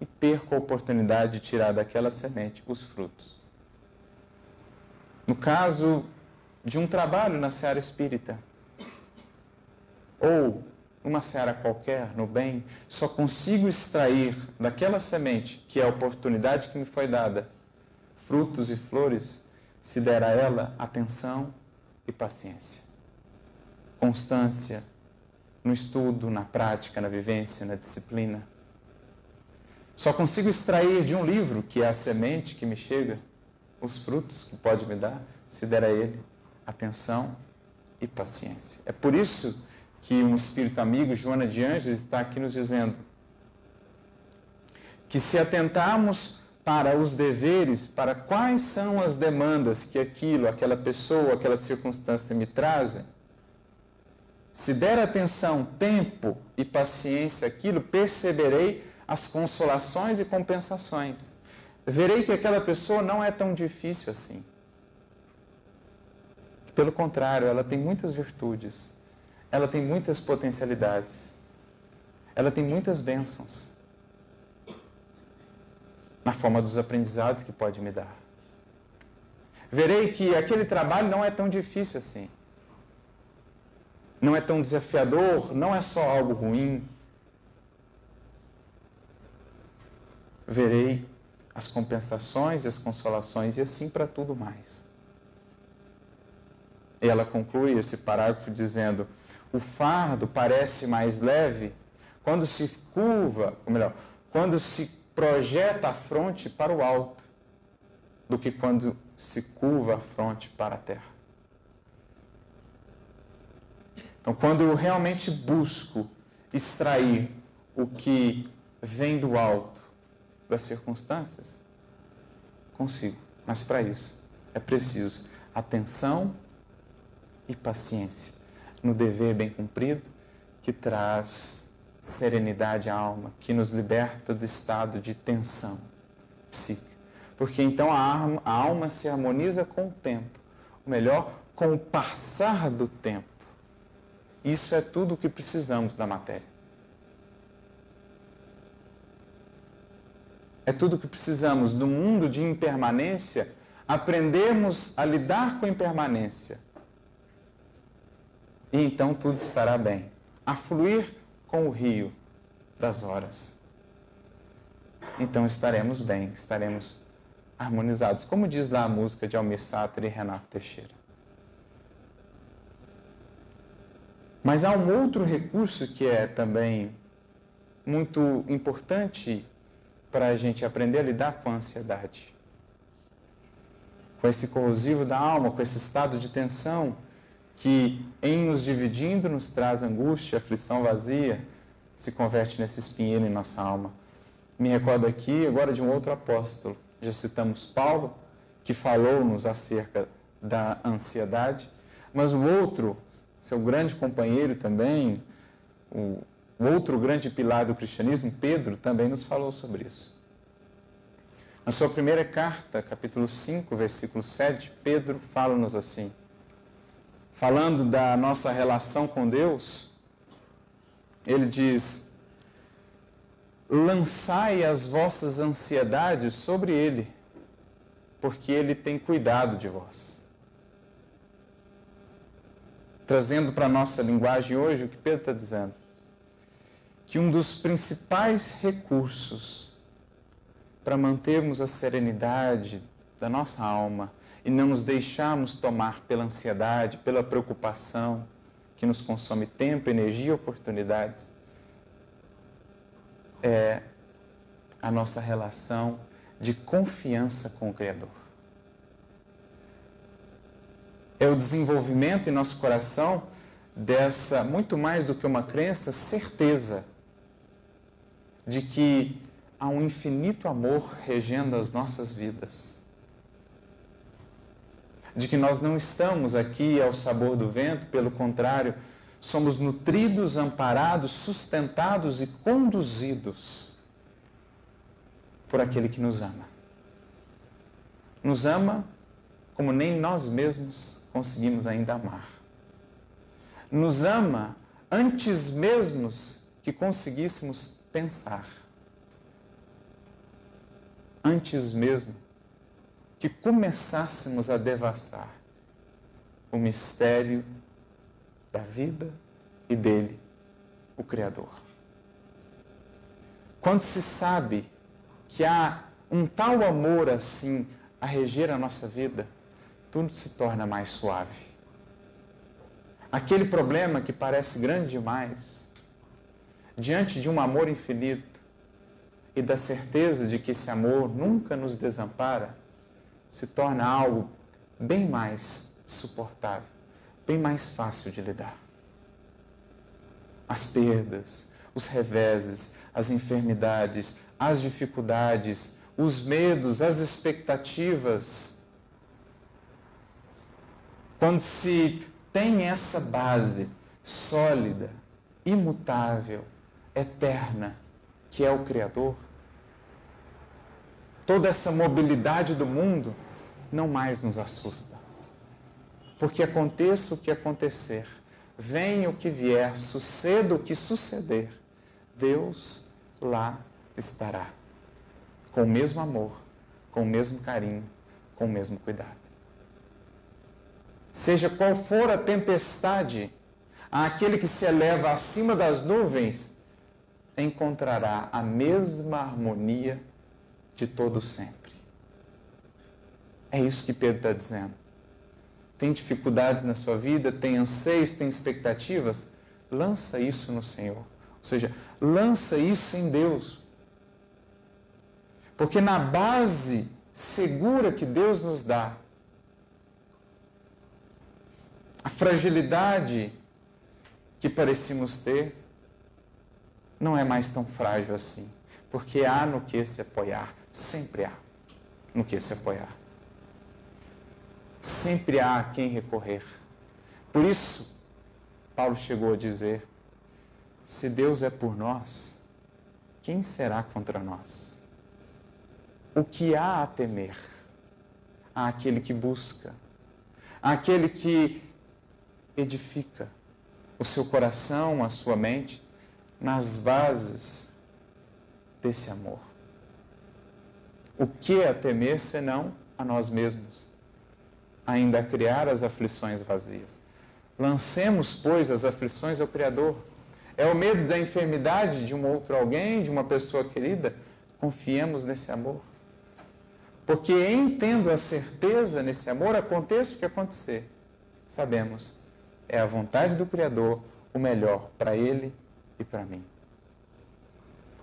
e perco a oportunidade de tirar daquela semente os frutos. No caso de um trabalho na seara espírita, ou numa seara qualquer, no bem, só consigo extrair daquela semente, que é a oportunidade que me foi dada, frutos e flores, se der a ela atenção e paciência. Constância no estudo, na prática, na vivência, na disciplina. Só consigo extrair de um livro, que é a semente que me chega, os frutos que pode me dar, se der a ele atenção e paciência. É por isso que um espírito amigo, Joana de Anjos, está aqui nos dizendo que se atentarmos para os deveres, para quais são as demandas que aquilo, aquela pessoa, aquela circunstância me trazem, se der atenção, tempo e paciência àquilo, perceberei as consolações e compensações. Verei que aquela pessoa não é tão difícil assim. Pelo contrário, ela tem muitas virtudes, ela tem muitas potencialidades, ela tem muitas bênçãos na forma dos aprendizados que pode me dar. Verei que aquele trabalho não é tão difícil assim. Não é tão desafiador, não é só algo ruim. Verei as compensações e as consolações e assim para tudo mais ela conclui esse parágrafo dizendo: o fardo parece mais leve quando se curva, ou melhor, quando se projeta a fronte para o alto do que quando se curva a fronte para a terra. Então, quando eu realmente busco extrair o que vem do alto das circunstâncias, consigo. Mas para isso é preciso atenção e paciência no dever bem cumprido que traz serenidade à alma, que nos liberta do estado de tensão psíquica. Porque então a alma, a alma se harmoniza com o tempo, ou melhor, com o passar do tempo. Isso é tudo o que precisamos da matéria. É tudo o que precisamos do mundo de impermanência, aprendermos a lidar com a impermanência. E então tudo estará bem. A fluir com o rio das horas. Então estaremos bem, estaremos harmonizados, como diz lá a música de Almir Sater e Renato Teixeira. Mas há um outro recurso que é também muito importante para a gente aprender a lidar com a ansiedade. Com esse corrosivo da alma, com esse estado de tensão que, em nos dividindo, nos traz angústia, aflição vazia, se converte nesse espinheiro em nossa alma. Me recordo aqui agora de um outro apóstolo, já citamos Paulo, que falou-nos acerca da ansiedade, mas o outro, seu grande companheiro também, o outro grande pilar do cristianismo, Pedro, também nos falou sobre isso. Na sua primeira carta, capítulo 5, versículo 7, Pedro fala-nos assim: falando da nossa relação com Deus, ele diz: lançai as vossas ansiedades sobre Ele, porque Ele tem cuidado de vós. Trazendo para a nossa linguagem hoje o que Pedro está dizendo, que um dos principais recursos para mantermos a serenidade da nossa alma e não nos deixarmos tomar pela ansiedade, pela preocupação que nos consome tempo, energia e oportunidades, é a nossa relação de confiança com o Criador. É o desenvolvimento em nosso coração dessa, muito mais do que uma crença, certeza de que há um infinito amor regendo as nossas vidas. De que nós não estamos aqui ao sabor do vento, pelo contrário, somos nutridos, amparados, sustentados e conduzidos por aquele que nos ama. Nos ama como nem nós mesmos conseguimos ainda amar. Nos ama antes mesmo que conseguíssemos pensar. Antes mesmo que começássemos a devassar o mistério da vida e dele, o Criador. Quando se sabe que há um tal amor assim a reger a nossa vida, tudo se torna mais suave. Aquele problema que parece grande demais, diante de um amor infinito e da certeza de que esse amor nunca nos desampara, se torna algo bem mais suportável bem mais fácil de lidar. As perdas, os reveses, as enfermidades, as dificuldades, os medos, as expectativas. Quando se tem essa base sólida, imutável, eterna, que é o Criador, toda essa mobilidade do mundo não mais nos assusta. Porque aconteça o que acontecer, venha o que vier, suceda o que suceder, Deus lá estará. Com o mesmo amor, com o mesmo carinho, com o mesmo cuidado. Seja qual for a tempestade, aquele que se eleva acima das nuvens encontrará a mesma harmonia de todo sempre. É isso que Pedro está dizendo tem dificuldades na sua vida, tem anseios, tem expectativas, lança isso no Senhor. Ou seja, lança isso em Deus. Porque na base segura que Deus nos dá, a fragilidade que parecemos ter não é mais tão frágil assim. Porque há no que se apoiar, sempre há no que se apoiar. Sempre há a quem recorrer. Por isso, Paulo chegou a dizer: se Deus é por nós, quem será contra nós? O que há a temer? Há aquele que busca, há aquele que edifica o seu coração, a sua mente, nas bases desse amor. O que é a temer senão a nós mesmos? Ainda a criar as aflições vazias. Lancemos, pois, as aflições ao Criador é o medo da enfermidade de um outro alguém, de uma pessoa querida? Confiemos nesse amor. Porque em tendo a certeza nesse amor, aconteça o que acontecer, sabemos, é a vontade do Criador o melhor para ele e para mim.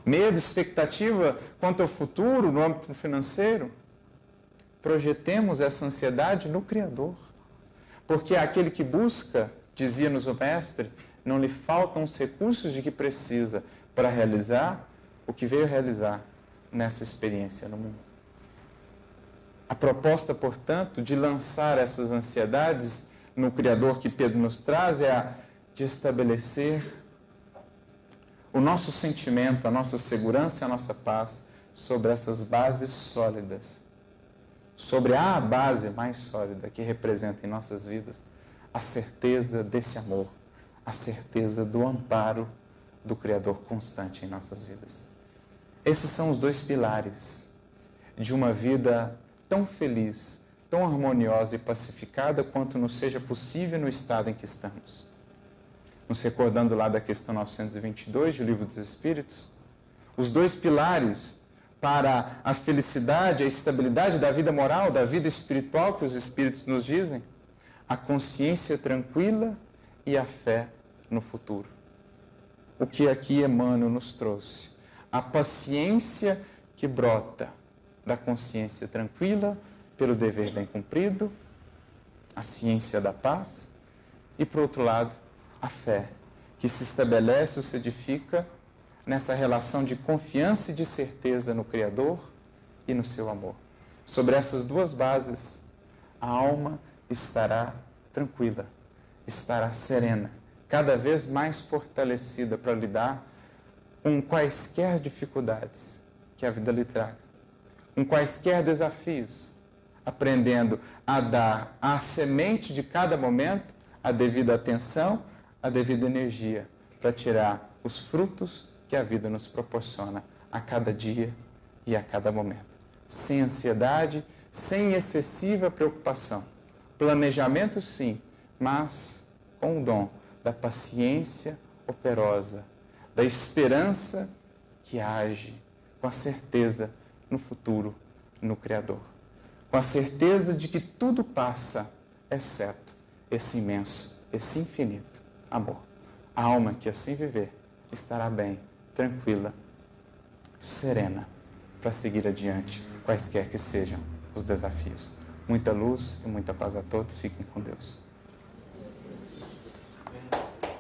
Medo, expectativa quanto ao futuro no âmbito financeiro? Projetemos essa ansiedade no Criador. Porque aquele que busca, dizia-nos o Mestre, não lhe faltam os recursos de que precisa para realizar o que veio realizar nessa experiência no mundo. A proposta, portanto, de lançar essas ansiedades no Criador que Pedro nos traz é a de estabelecer o nosso sentimento, a nossa segurança e a nossa paz sobre essas bases sólidas, sobre a base mais sólida que representa em nossas vidas a certeza desse amor a certeza do amparo do Criador constante em nossas vidas. Esses são os dois pilares de uma vida tão feliz, tão harmoniosa e pacificada quanto nos seja possível no estado em que estamos. Nos recordando lá da questão 922 do Livro dos Espíritos, os dois pilares para a felicidade, a estabilidade da vida moral, da vida espiritual que os Espíritos nos dizem, a consciência tranquila e a fé no futuro. O que aqui Emmanuel nos trouxe. A paciência que brota da consciência tranquila pelo dever bem cumprido, a ciência da paz, e, por outro lado, a fé, que se estabelece ou se edifica nessa relação de confiança e de certeza no Criador e no seu amor. Sobre essas duas bases, a alma estará tranquila estará serena, cada vez mais fortalecida para lidar com quaisquer dificuldades que a vida lhe traga, com quaisquer desafios, aprendendo a dar à semente de cada momento a devida atenção, a devida energia para tirar os frutos que a vida nos proporciona a cada dia e a cada momento. Sem ansiedade, sem excessiva preocupação. Planejamento, sim, mas com o dom da paciência operosa, da esperança que age com a certeza no futuro, no Criador. Com a certeza de que tudo passa, exceto esse imenso, esse infinito amor. A alma que assim viver estará bem, tranquila, serena, para seguir adiante, quaisquer que sejam os desafios. Muita luz e muita paz a todos. Fiquem com Deus.